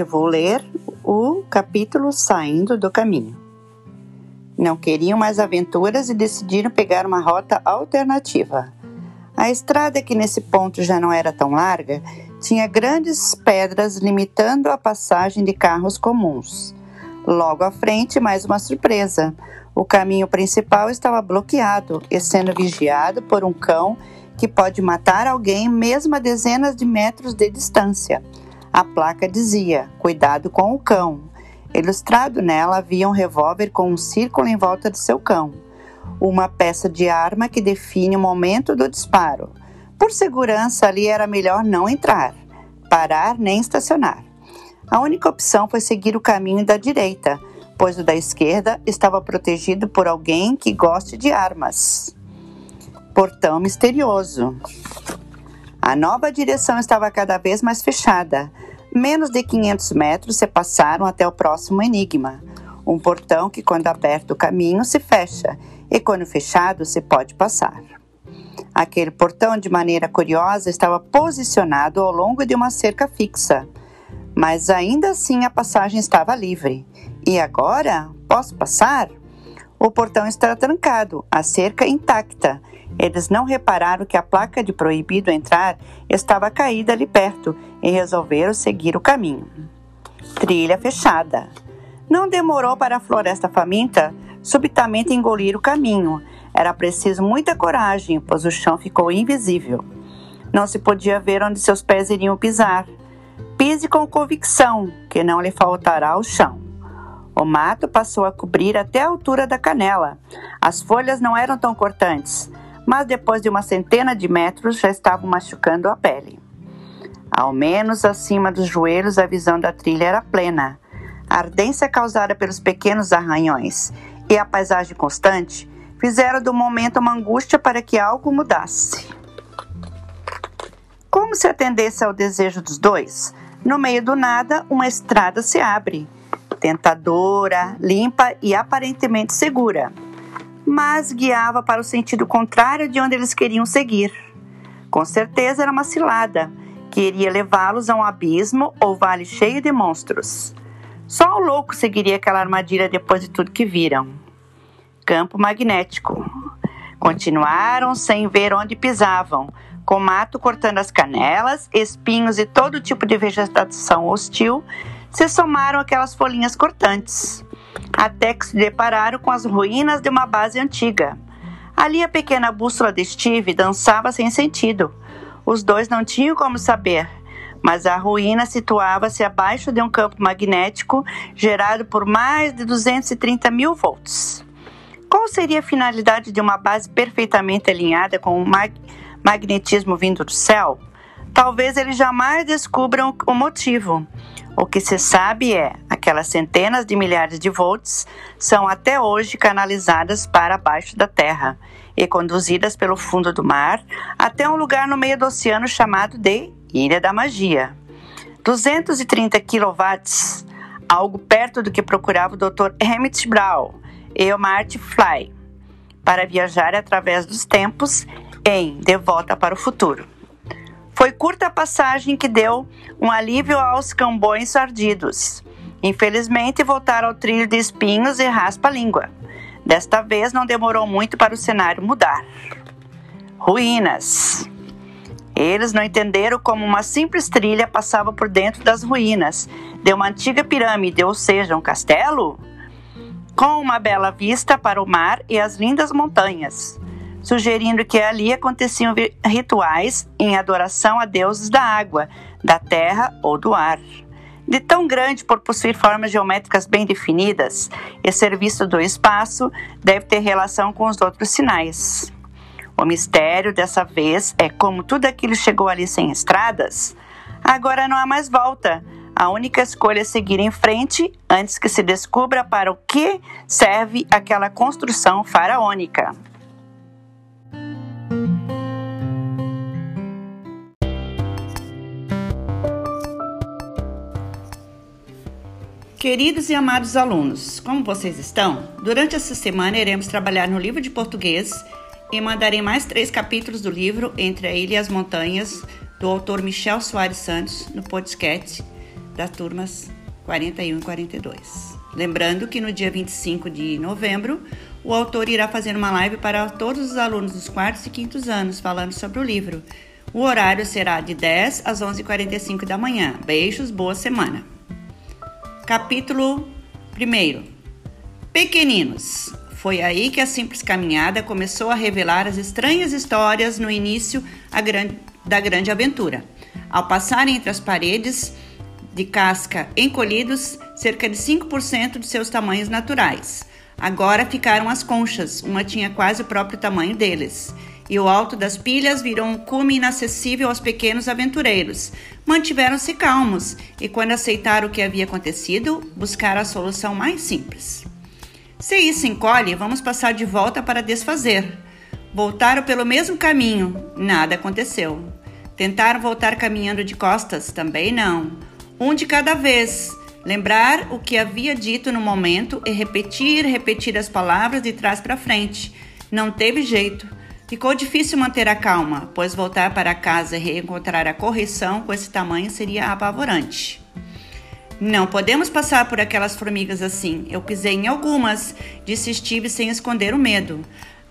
Hoje vou ler o capítulo Saindo do Caminho. Não queriam mais aventuras e decidiram pegar uma rota alternativa. A estrada, que nesse ponto já não era tão larga, tinha grandes pedras limitando a passagem de carros comuns. Logo à frente, mais uma surpresa. O caminho principal estava bloqueado e sendo vigiado por um cão que pode matar alguém mesmo a dezenas de metros de distância. A placa dizia: Cuidado com o cão. Ilustrado nela havia um revólver com um círculo em volta de seu cão uma peça de arma que define o momento do disparo. Por segurança, ali era melhor não entrar, parar nem estacionar. A única opção foi seguir o caminho da direita, pois o da esquerda estava protegido por alguém que goste de armas. Portão misterioso. A nova direção estava cada vez mais fechada. Menos de 500 metros se passaram até o próximo enigma. Um portão que, quando aberto o caminho, se fecha e quando fechado se pode passar. Aquele portão, de maneira curiosa, estava posicionado ao longo de uma cerca fixa, mas ainda assim a passagem estava livre. E agora? Posso passar? O portão estava trancado, a cerca intacta. Eles não repararam que a placa de proibido entrar estava caída ali perto e resolveram seguir o caminho. Trilha fechada. Não demorou para a floresta faminta subitamente engolir o caminho. Era preciso muita coragem, pois o chão ficou invisível. Não se podia ver onde seus pés iriam pisar. Pise com convicção, que não lhe faltará o chão. O mato passou a cobrir até a altura da canela. As folhas não eram tão cortantes, mas depois de uma centena de metros já estavam machucando a pele. Ao menos acima dos joelhos a visão da trilha era plena. A ardência causada pelos pequenos arranhões e a paisagem constante fizeram do momento uma angústia para que algo mudasse. Como se atendesse ao desejo dos dois, no meio do nada, uma estrada se abre, tentadora, limpa e aparentemente segura, mas guiava para o sentido contrário de onde eles queriam seguir. Com certeza era uma cilada, que iria levá-los a um abismo ou vale cheio de monstros. Só o louco seguiria aquela armadilha depois de tudo que viram. Campo magnético. Continuaram sem ver onde pisavam, com mato cortando as canelas, espinhos e todo tipo de vegetação hostil se somaram aquelas folhinhas cortantes, até que se depararam com as ruínas de uma base antiga. Ali a pequena bússola de Steve dançava sem sentido. Os dois não tinham como saber mas a ruína situava-se abaixo de um campo magnético gerado por mais de 230 mil volts. Qual seria a finalidade de uma base perfeitamente alinhada com o mag magnetismo vindo do céu? Talvez eles jamais descubram o motivo. O que se sabe é aquelas centenas de milhares de volts são até hoje canalizadas para baixo da Terra e conduzidas pelo fundo do mar até um lugar no meio do oceano chamado de Ilha da Magia. 230 kW, algo perto do que procurava o Dr. Emmett Brown e o Marty Fly, para viajar através dos tempos em De Volta para o Futuro. Foi curta a passagem que deu um alívio aos cambões ardidos. Infelizmente, voltaram ao trilho de espinhos e raspa-língua. Desta vez, não demorou muito para o cenário mudar. Ruínas. Eles não entenderam como uma simples trilha passava por dentro das ruínas de uma antiga pirâmide, ou seja, um castelo, com uma bela vista para o mar e as lindas montanhas, sugerindo que ali aconteciam rituais em adoração a deuses da água, da terra ou do ar. De tão grande por possuir formas geométricas bem definidas, e ser visto do espaço deve ter relação com os outros sinais. O mistério dessa vez é como tudo aquilo chegou ali sem estradas, agora não há mais volta. A única escolha é seguir em frente antes que se descubra para o que serve aquela construção faraônica. Queridos e amados alunos, como vocês estão? Durante essa semana iremos trabalhar no livro de português e mandarei mais três capítulos do livro Entre a Ilha e as Montanhas, do autor Michel Soares Santos, no podcast das turmas 41 e 42. Lembrando que no dia 25 de novembro, o autor irá fazer uma live para todos os alunos dos quartos e quintos anos, falando sobre o livro. O horário será de 10 às 11h45 da manhã. Beijos, boa semana. Capítulo 1 Pequeninos. Foi aí que a simples caminhada começou a revelar as estranhas histórias no início da grande aventura. Ao passarem entre as paredes de casca encolhidos, cerca de 5% de seus tamanhos naturais. Agora ficaram as conchas, uma tinha quase o próprio tamanho deles e o alto das pilhas virou um cume inacessível aos pequenos aventureiros. Mantiveram-se calmos e, quando aceitaram o que havia acontecido, buscaram a solução mais simples. Se isso encolhe, vamos passar de volta para desfazer. Voltaram pelo mesmo caminho, nada aconteceu. Tentaram voltar caminhando de costas, também não. Um de cada vez. Lembrar o que havia dito no momento e repetir, repetir as palavras de trás para frente. Não teve jeito. Ficou difícil manter a calma, pois voltar para casa e reencontrar a correção com esse tamanho seria apavorante. Não podemos passar por aquelas formigas assim. Eu pisei em algumas, disse Steve sem esconder o medo.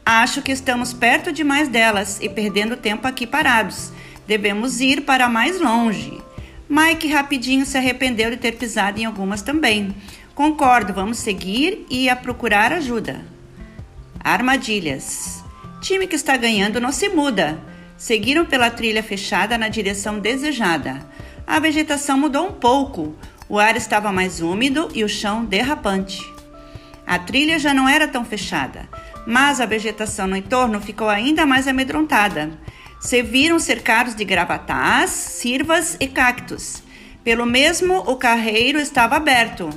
Acho que estamos perto demais delas e perdendo tempo aqui parados. Devemos ir para mais longe. Mike rapidinho se arrependeu de ter pisado em algumas também. Concordo, vamos seguir e a procurar ajuda. Armadilhas. Time que está ganhando não se muda. Seguiram pela trilha fechada na direção desejada. A vegetação mudou um pouco. O ar estava mais úmido e o chão derrapante. A trilha já não era tão fechada, mas a vegetação no entorno ficou ainda mais amedrontada. Se viram cercados de gravatás, sirvas e cactos. Pelo mesmo, o carreiro estava aberto.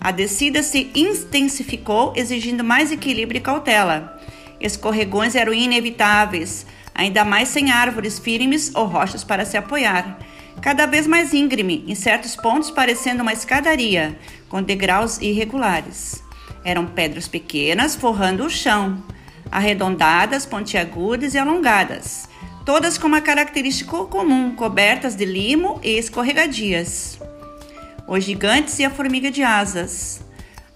A descida se intensificou, exigindo mais equilíbrio e cautela. Escorregões eram inevitáveis, ainda mais sem árvores firmes ou rochas para se apoiar. Cada vez mais íngreme, em certos pontos parecendo uma escadaria, com degraus irregulares. Eram pedras pequenas forrando o chão, arredondadas, pontiagudas e alongadas, todas com uma característica comum, cobertas de limo e escorregadias. Os gigantes e a formiga de asas.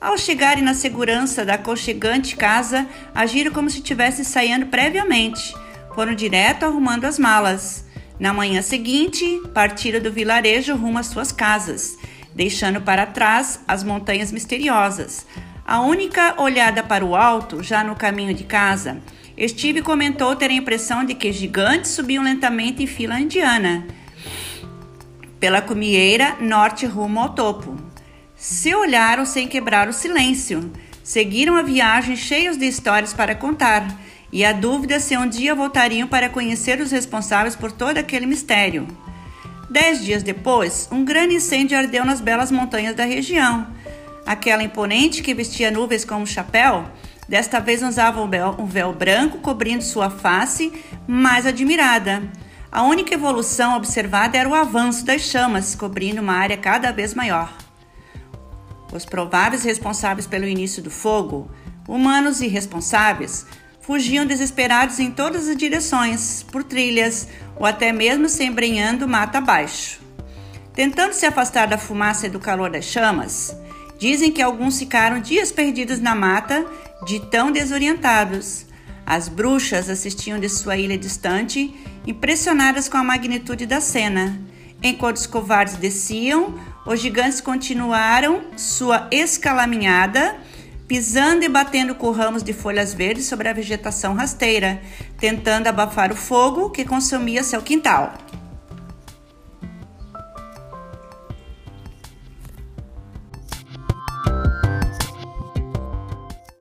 Ao chegarem na segurança da aconchegante casa, agiram como se estivessem saindo previamente. Foram direto arrumando as malas. Na manhã seguinte, partiram do vilarejo rumo às suas casas, deixando para trás as montanhas misteriosas. A única olhada para o alto, já no caminho de casa, Steve comentou ter a impressão de que gigantes subiam lentamente em fila indiana, pela cumieira norte rumo ao topo. Se olharam sem quebrar o silêncio. Seguiram a viagem cheios de histórias para contar e a dúvida se um dia voltariam para conhecer os responsáveis por todo aquele mistério. Dez dias depois, um grande incêndio ardeu nas belas montanhas da região. Aquela imponente que vestia nuvens como chapéu, desta vez usava um véu, um véu branco cobrindo sua face mais admirada. A única evolução observada era o avanço das chamas, cobrindo uma área cada vez maior. Os prováveis responsáveis pelo início do fogo, humanos irresponsáveis, fugiam desesperados em todas as direções, por trilhas ou até mesmo se embrenhando mata abaixo. Tentando se afastar da fumaça e do calor das chamas, dizem que alguns ficaram dias perdidos na mata, de tão desorientados. As bruxas assistiam de sua ilha distante, impressionadas com a magnitude da cena. Enquanto os covardes desciam, os gigantes continuaram sua escalaminhada, pisando e batendo com ramos de folhas verdes sobre a vegetação rasteira, tentando abafar o fogo que consumia seu quintal.